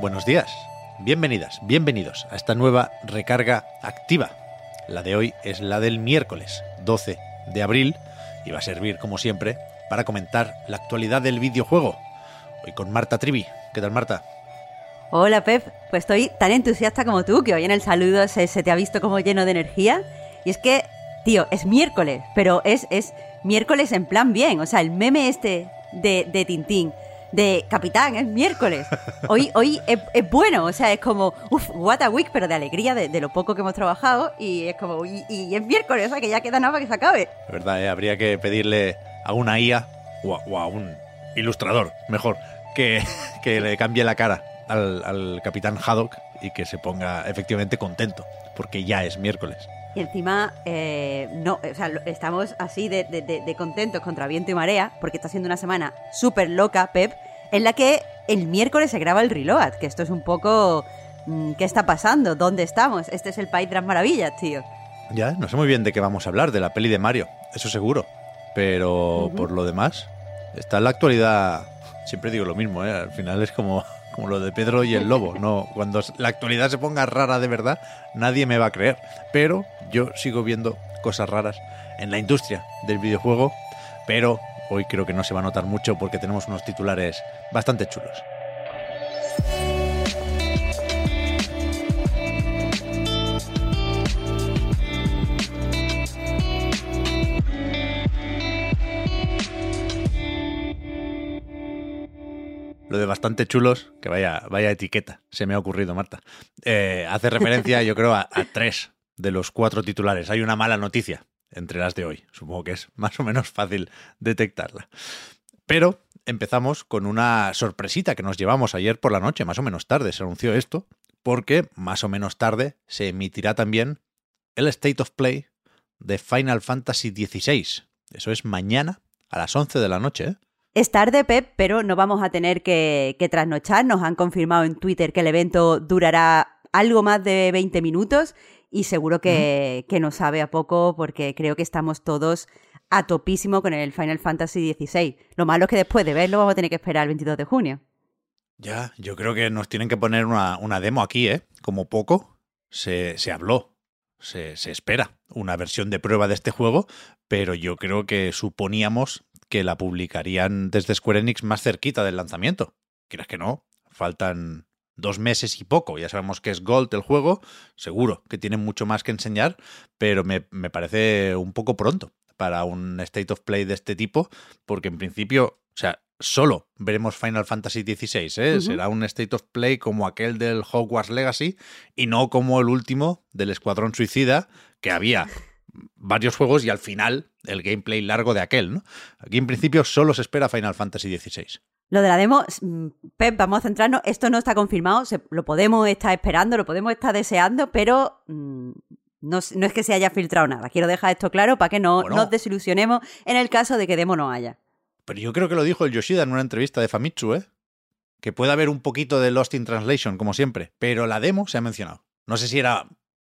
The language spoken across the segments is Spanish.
Buenos días, bienvenidas, bienvenidos a esta nueva recarga activa. La de hoy es la del miércoles 12 de abril y va a servir, como siempre, para comentar la actualidad del videojuego. Hoy con Marta Trivi. ¿Qué tal, Marta? Hola Pep, pues estoy tan entusiasta como tú, que hoy en el saludo se, se te ha visto como lleno de energía. Y es que, tío, es miércoles, pero es, es miércoles en plan bien. O sea, el meme este de, de Tintín, de Capitán, es miércoles. Hoy, hoy es, es bueno, o sea, es como, uff, what a week, pero de alegría de, de lo poco que hemos trabajado. Y es como, y, y es miércoles, o sea, que ya queda nada para que se acabe. De verdad, ¿eh? habría que pedirle a una IA o a, o a un ilustrador, mejor, que, que le cambie la cara al, al capitán Haddock y que se ponga efectivamente contento, porque ya es miércoles. Y encima, eh, no, o sea, estamos así de, de- de- de contentos contra viento y marea, porque está siendo una semana súper loca, Pep, en la que el miércoles se graba el Reload, que esto es un poco... mm, ¿Qué está pasando? ¿Dónde estamos? Este es el país de las maravillas, tío. Ya, no sé muy bien de qué vamos a hablar, de la peli de Mario, eso seguro. Pero por lo demás, está en la actualidad. Siempre digo lo mismo, ¿eh? al final es como, como lo de Pedro y el lobo. No, cuando la actualidad se ponga rara de verdad, nadie me va a creer. Pero yo sigo viendo cosas raras en la industria del videojuego. Pero hoy creo que no se va a notar mucho porque tenemos unos titulares bastante chulos. Lo de bastante chulos, que vaya, vaya etiqueta, se me ha ocurrido, Marta. Eh, hace referencia, yo creo, a, a tres de los cuatro titulares. Hay una mala noticia entre las de hoy. Supongo que es más o menos fácil detectarla. Pero empezamos con una sorpresita que nos llevamos ayer por la noche, más o menos tarde se anunció esto, porque más o menos tarde se emitirá también el State of Play de Final Fantasy XVI. Eso es mañana a las 11 de la noche, ¿eh? Es tarde, Pep, pero no vamos a tener que, que trasnochar. Nos han confirmado en Twitter que el evento durará algo más de 20 minutos y seguro que, que nos sabe a poco porque creo que estamos todos a topísimo con el Final Fantasy XVI. Lo malo es que después de verlo vamos a tener que esperar el 22 de junio. Ya, yo creo que nos tienen que poner una, una demo aquí, ¿eh? Como poco se, se habló, se, se espera una versión de prueba de este juego, pero yo creo que suponíamos que la publicarían desde Square Enix más cerquita del lanzamiento. Quieras que no, faltan dos meses y poco. Ya sabemos que es Gold el juego, seguro que tienen mucho más que enseñar, pero me, me parece un poco pronto para un State of Play de este tipo, porque en principio, o sea, solo veremos Final Fantasy XVI, ¿eh? Ujú. Será un State of Play como aquel del Hogwarts Legacy y no como el último del Escuadrón Suicida, que había varios juegos y al final el gameplay largo de aquel, ¿no? Aquí en principio solo se espera Final Fantasy XVI. Lo de la demo, mm, Pep, vamos a centrarnos. Esto no está confirmado, se- lo podemos estar esperando, lo podemos estar deseando, pero mm, no, es que se haya filtrado nada. Quiero dejar esto claro para que no Bueno. nos desilusionemos en el caso de que demo no haya. Pero yo creo que lo dijo el Yoshida en una entrevista de Famitsu, ¿eh? Que puede haber un poquito de Lost in Translation, como siempre, pero la demo se ha mencionado. No sé si era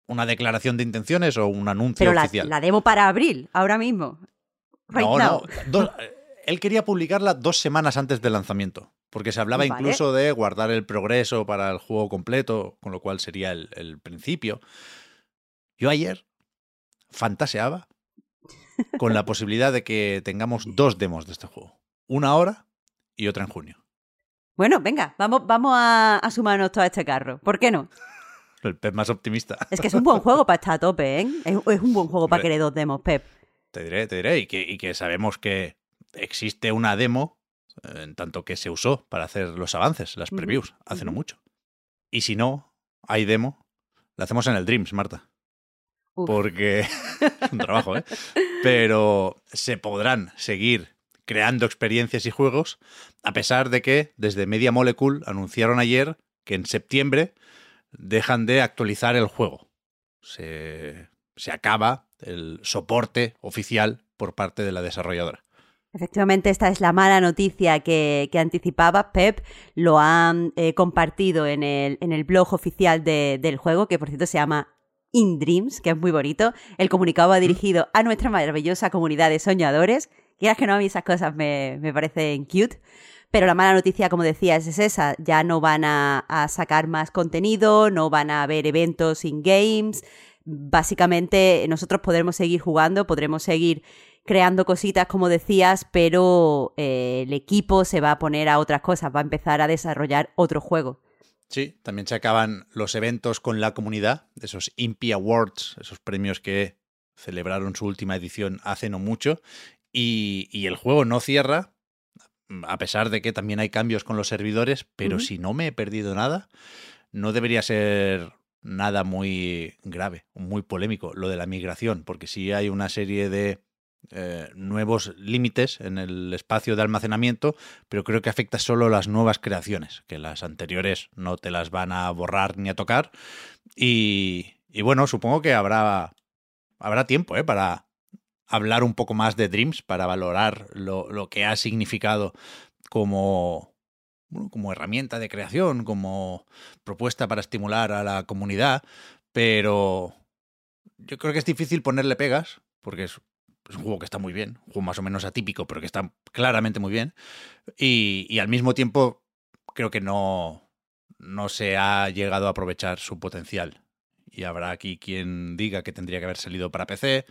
una declaración de intenciones o un anuncio Pero la, oficial. la demo para abril, ahora mismo. Right no, now. no. do- él quería publicarla dos semanas antes del lanzamiento, porque se hablaba Vale. incluso de guardar el progreso para el juego completo, con lo cual sería el, el principio. Yo ayer fantaseaba con la posibilidad de que tengamos dos demos de este juego. Una ahora y otra en junio. Bueno, venga, vamos, vamos a, a sumarnos todo a este carro. ¿Por qué no? El Pep más optimista. Es que es un buen juego para estar a tope, ¿eh? Es, es un buen juego para Hombre. querer dos demos, Pep. Te diré, te diré. Y que, y que sabemos que existe una demo, eh, en tanto que se usó para hacer los avances, las previews, hace no mucho. Y si no, hay demo, la hacemos en el Dreams, Marta. Uf. Porque es un trabajo, ¿eh? pero se podrán seguir creando experiencias y juegos, a pesar de que desde Media Molecule anunciaron ayer que en septiembre dejan de actualizar el juego. Se, se acaba el soporte oficial por parte de la desarrolladora. Efectivamente, esta es la mala noticia que, anticipaba Pep. Lo han eh, compartido en el, en el, blog oficial del juego, que por cierto se llama In Dreams, que es muy bonito. El comunicado va dirigido a nuestra maravillosa comunidad de soñadores. Quieras que no, a mí esas cosas me, parecen cute. Pero la mala noticia, como decías, es esa. Ya no van a, sacar más contenido, no van a haber eventos in-games. Básicamente, nosotros podremos seguir jugando, podremos seguir creando cositas, como decías, pero eh, el equipo se va a poner a otras cosas, va a empezar a desarrollar otro juego. Sí, también se acaban los eventos con la comunidad, esos Impi Awards, esos premios que celebraron su última edición hace no mucho, y, el juego no cierra, a pesar de que también hay cambios con los servidores, pero si no me he perdido nada, no debería ser nada muy grave, muy polémico lo de la migración, porque si hay una serie de eh, nuevos límites en el espacio de almacenamiento, pero creo que afecta solo las nuevas creaciones, que las anteriores no te las van a borrar ni a tocar. Y, bueno, supongo que habrá, habrá tiempo ¿eh? para hablar un poco más de Dreams, para valorar lo, lo que ha significado como, como herramienta de creación, como propuesta para estimular a la comunidad, pero yo creo que es difícil ponerle pegas, porque es un juego que está muy bien, un juego más o menos atípico, pero que está claramente muy bien. Y, al mismo tiempo, creo que no, no se ha llegado a aprovechar su potencial. Y habrá aquí quien diga que tendría que haber salido para PC,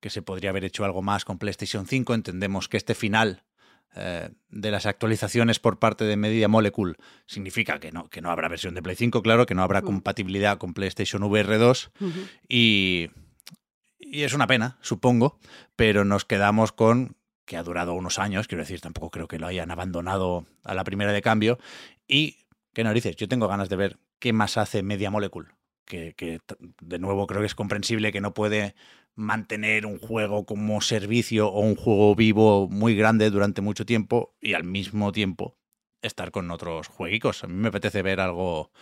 que se podría haber hecho algo más con PlayStation 5. Entendemos que este final eh, de las actualizaciones por parte de Media Molecule significa que no, que no habrá versión de Play 5, claro, que no habrá mm. compatibilidad con PlayStation VR 2. Y y es una pena, supongo, pero nos quedamos con que ha durado unos años, quiero decir, tampoco creo que lo hayan abandonado a la primera de cambio. Y, ¿qué narices? Yo tengo ganas de ver qué más hace Media Molecule. Que, que, de nuevo creo que es comprensible que no puede mantener un juego como servicio o un juego vivo muy grande durante mucho tiempo y al mismo tiempo estar con otros jueguicos. A mí me apetece ver algo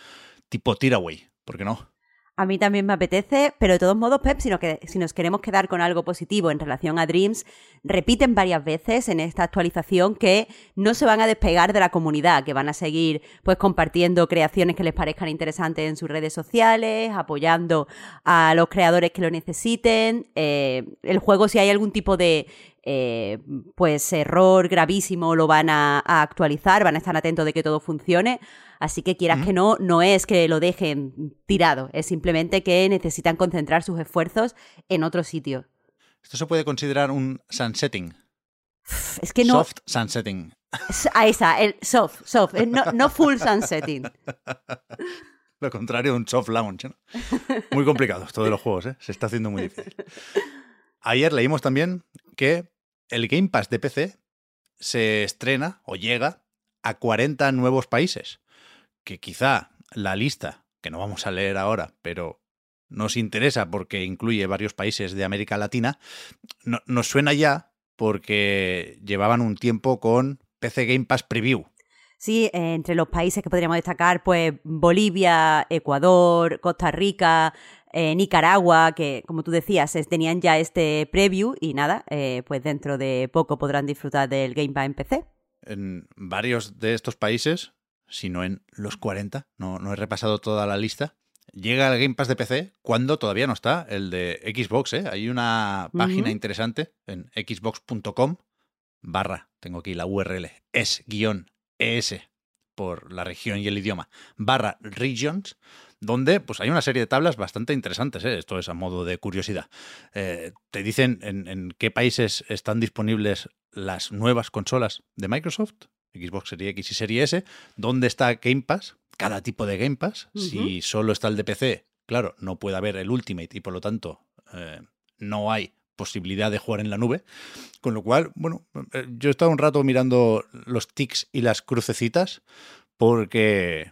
tipo Tiraway, ¿por qué no? A mí también me apetece, pero de todos modos, Pep, si, que, si nos queremos quedar con algo positivo en relación a Dreams, repiten varias veces en esta actualización que no se van a despegar de la comunidad, que van a seguir pues compartiendo creaciones que les parezcan interesantes en sus redes sociales, apoyando a los creadores que lo necesiten. Eh, el juego, si hay algún tipo de eh, pues error gravísimo, lo van a, actualizar, van a estar atentos de que todo funcione. Así que quieras que no, no es que lo dejen tirado, es simplemente que necesitan concentrar sus esfuerzos en otro sitio. Esto se puede considerar un sunsetting. Es que no. Soft sunsetting. Ahí está, el soft, soft, eh, no, full sunsetting. Lo contrario de un soft launch. Muy complicado esto de los juegos, ¿eh? se está haciendo muy difícil. Ayer leímos también que el Game Pass de PC se estrena o llega a 40 nuevos países que quizá la lista, que no vamos a leer ahora, pero nos interesa porque incluye varios países de América Latina, nos suena ya porque llevaban un tiempo con PC Game Pass Preview. Sí, entre los países que podríamos destacar, pues Bolivia, Ecuador, Costa Rica, eh, Nicaragua, que como tú decías, tenían ya este preview y nada, eh, pues dentro de poco podrán disfrutar del Game Pass en PC. En varios de estos países sino en los 40, no, no he repasado toda la lista, llega el Game Pass de PC cuando todavía no está el de Xbox. ¿eh? Hay una página interesante en xbox.com barra, tengo aquí la URL, es guion ES por la región y el idioma, barra regions, donde pues hay una serie de tablas bastante interesantes, ¿eh? esto es a modo de curiosidad. Eh, te dicen en, qué países están disponibles las nuevas consolas de Microsoft, Xbox Series X y Series S, dónde está Game Pass, cada tipo de Game Pass. Si solo está el de PC, claro, no puede haber el Ultimate y por lo tanto eh, no hay posibilidad de jugar en la nube. Con lo cual, bueno, yo he estado un rato mirando los tics y las crucecitas porque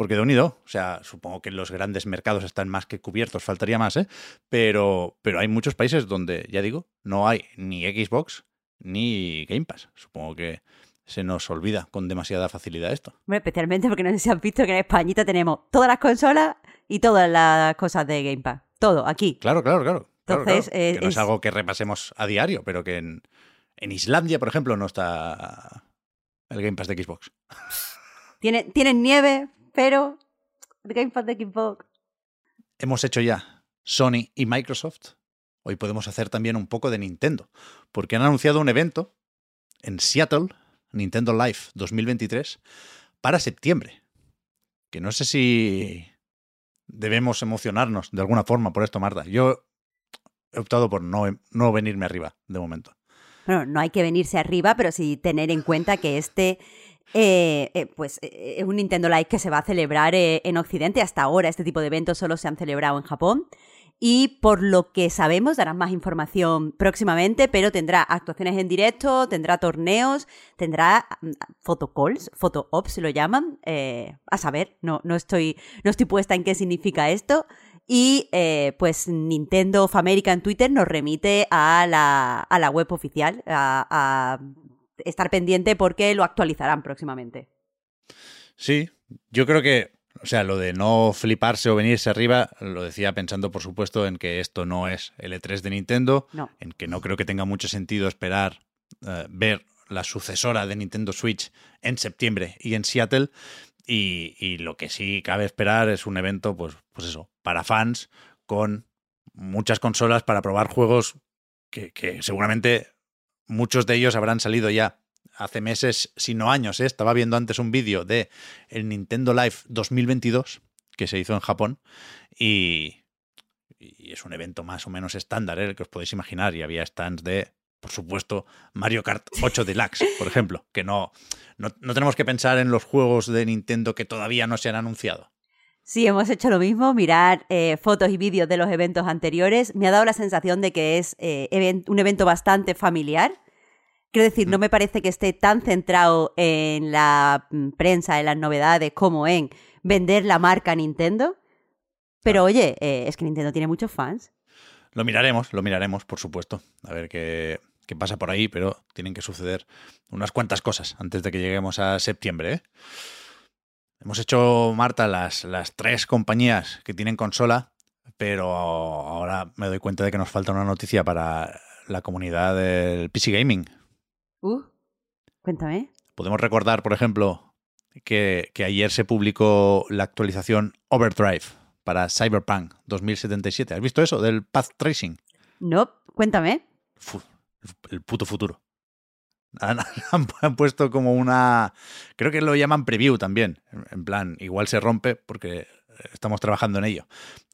porque de unido, o sea, supongo que los grandes mercados están más que cubiertos, faltaría más, ¿eh? Pero, pero hay muchos países donde, ya digo, no hay ni Xbox ni Game Pass. Supongo que se nos olvida con demasiada facilidad esto. especialmente porque no sé si han visto que en Españita tenemos todas las consolas y todas las cosas de Game Pass. Todo, aquí. Claro, claro, claro. Entonces, que no es... algo que repasemos a diario, pero que en, en Islandia, por ejemplo, no está el Game Pass de Xbox. Tiene, tienen nieve, pero el Game Pass de Xbox. Hemos hecho ya Sony y Microsoft. Hoy podemos hacer también un poco de Nintendo, porque han anunciado un evento en Seattle, Nintendo Live 2023, para septiembre. Que no sé si debemos emocionarnos de alguna forma por esto, Marta. Yo he optado por no, no venirme arriba de momento. Bueno, no hay que venirse arriba, pero sí tener en cuenta que este eh, eh, pues eh, es un Nintendo Live que se va a celebrar en Occidente. Hasta ahora este tipo de eventos solo se han celebrado en Japón. Y por lo que sabemos, darán más información próximamente, pero tendrá actuaciones en directo, tendrá torneos, tendrá photocalls, mm, photo ops lo llaman. a saber, no, no, estoy, no estoy puesta en qué significa esto. Y pues Nintendo of America en Twitter nos remite a la, a la web oficial, a estar pendiente porque lo actualizarán próximamente. Sí, yo creo que, o sea, lo de no fliparse o venirse arriba, lo decía pensando, por supuesto, en que esto no es el E3 de Nintendo, en que no creo que tenga mucho sentido esperar eh, ver la sucesora de Nintendo Switch en septiembre y en Seattle. Y, lo que sí cabe esperar es un evento, pues, pues eso, para fans, con muchas consolas para probar juegos que, que seguramente muchos de ellos habrán salido ya hace meses, si no años. ¿eh? Estaba viendo antes un vídeo de el Nintendo Live 2022 que se hizo en Japón y, es un evento más o menos estándar, ¿eh? el que os podéis imaginar. Y había stands de, por supuesto, Mario Kart 8 Deluxe, por ejemplo, que no, no, tenemos que pensar en los juegos de Nintendo que todavía no se han anunciado. Sí, hemos hecho lo mismo, mirar eh, fotos y vídeos de los eventos anteriores. Me ha dado la sensación de que es un evento bastante familiar Quiero decir, no mm. me parece que esté tan centrado en la mm, prensa, en las novedades, como en vender la marca Nintendo. Pero oye, eh, es que Nintendo tiene muchos fans. Lo miraremos, lo miraremos, por supuesto. A ver qué, pasa por ahí, pero tienen que suceder unas cuantas cosas antes de que lleguemos a septiembre. ¿eh? Hemos hecho, Marta, las, las tres compañías que tienen consola, pero ahora me doy cuenta de que nos falta una noticia para la comunidad del PC Gaming. Uh, cuéntame. Podemos recordar, por ejemplo, que, ayer se publicó la actualización Overdrive para Cyberpunk 2077. ¿Has visto eso del path tracing? No, cuéntame. el puto futuro. Han, han, puesto como una. Creo que lo llaman preview también. En plan, igual se rompe porque estamos trabajando en ello.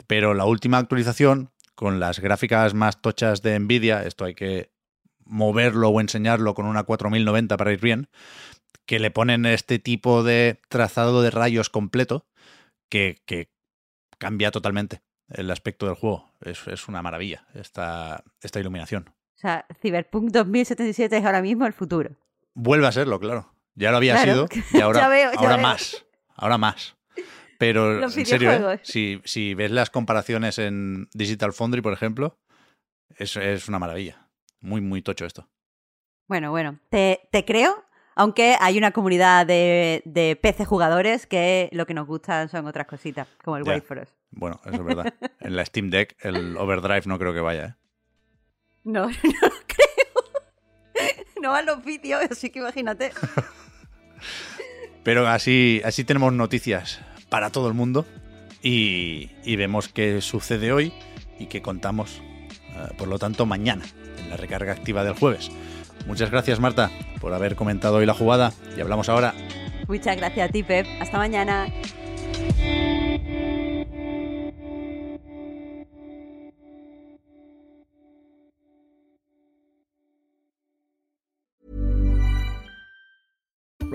Pero la última actualización, con las gráficas más tochas de Nvidia, esto hay que moverlo o enseñarlo con una 4090 para ir bien, que le ponen este tipo de trazado de rayos completo que, cambia totalmente el aspecto del juego. Es, una maravilla esta, esta iluminación. O sea, Cyberpunk 2077 es ahora mismo el futuro. Vuelve a serlo, claro. Ya lo había sido y ahora, ahora más. Ahora más. Pero en serio, ¿eh? si, si, ves las comparaciones en Digital Foundry, por ejemplo, es, es una maravilla. Muy, muy tocho esto. Bueno, bueno, te, creo, aunque hay una comunidad de, de, PC jugadores que lo que nos gustan son otras cositas, como el Wait for Us. Bueno, eso es verdad. en la Steam Deck, el Overdrive no creo que vaya, ¿eh? No, no creo. No van los vídeos, así que imagínate. Pero así, así tenemos noticias para todo el mundo y, y vemos qué sucede hoy y qué contamos, eh, por lo tanto, mañana la recarga activa del jueves. Muchas gracias Marta por haber comentado hoy la jugada y hablamos ahora. Muchas gracias a ti Pep. Hasta mañana.